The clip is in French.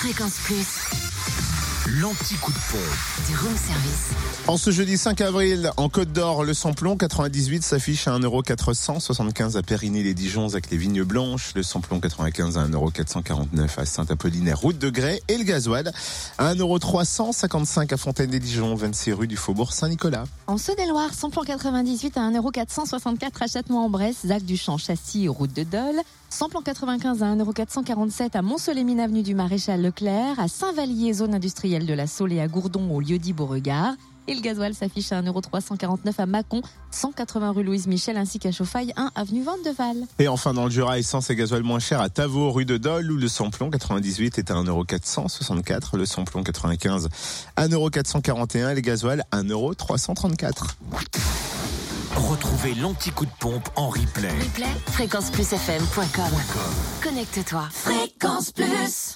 Fréquence Plus, L'anti-coup de pompe. du room service. En ce jeudi 5 avril, en Côte d'Or, le samplon 98 s'affiche à 1,475€ à Périgny-les-Dijons avec les vignes blanches. Le samplon 95 à 1,449€ à Saint-Apollinaire, route de Grès. Et le gasoil à 1,355€ à Fontaine-les-Dijons, 26 rue du Faubourg Saint-Nicolas. En Saône-et-Loire, samplon 98 à 1,464€ à Châtenois-en-Bresse, Zac du Champ, Châssis, route de Dole. Samplon 95 à 1,447€ à Mont-Solémine, avenue du Maréchal Leclerc, à Saint-Vallier, zone industrielle de la Saule et à Gourdon, au lieu-dit Beauregard. Et le gasoil s'affiche à 1,349€ à Mâcon, 180 rue Louise Michel, ainsi qu'à Chauffaille 1, avenue Vandeval. Et enfin, dans le Jura, essence et gasoil moins cher à Tavaux, rue de Dole, où le samplon 98 est à 1,464€, le samplon 95 à 1,441€ et les gasoil à 1,334€. Retrouvez l'anti-coup de pompe en replay. Replay, fréquenceplusfm.com. Connecte-toi. Fréquence Plus.